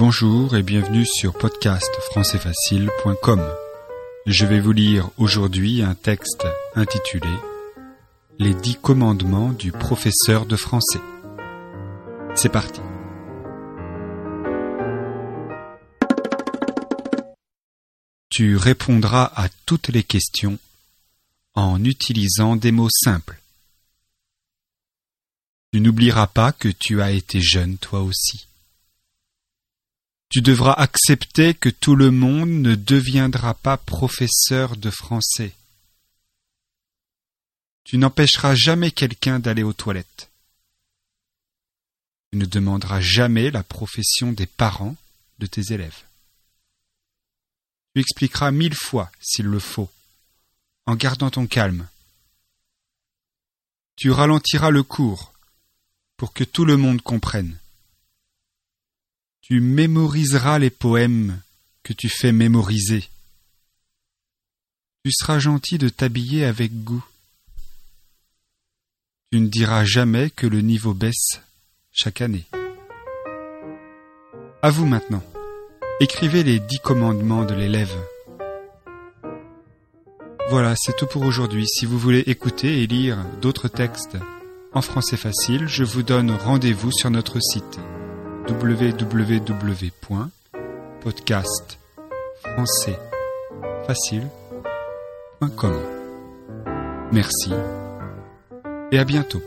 Bonjour et bienvenue sur podcastfrancaisfacile.com. Je vais vous lire aujourd'hui un texte intitulé Les dix commandements du professeur de français. C'est parti. Tu répondras à toutes les questions en utilisant des mots simples. Tu n'oublieras pas que tu as été jeune toi aussi. Tu devras accepter que tout le monde ne deviendra pas professeur de français. Tu n'empêcheras jamais quelqu'un d'aller aux toilettes. Tu ne demanderas jamais la profession des parents de tes élèves. Tu expliqueras mille fois, s'il le faut, en gardant ton calme. Tu ralentiras le cours pour que tout le monde comprenne. Tu mémoriseras les poèmes que tu fais mémoriser. Tu seras gentil de t'habiller avec goût. Tu ne diras jamais que le niveau baisse chaque année. À vous maintenant. Écrivez les dix commandements de l'élève. Voilà, c'est tout pour aujourd'hui. Si vous voulez écouter et lire d'autres textes en français facile, je vous donne rendez-vous sur notre site www.podcastfrancaisfacile.com. Merci et à bientôt.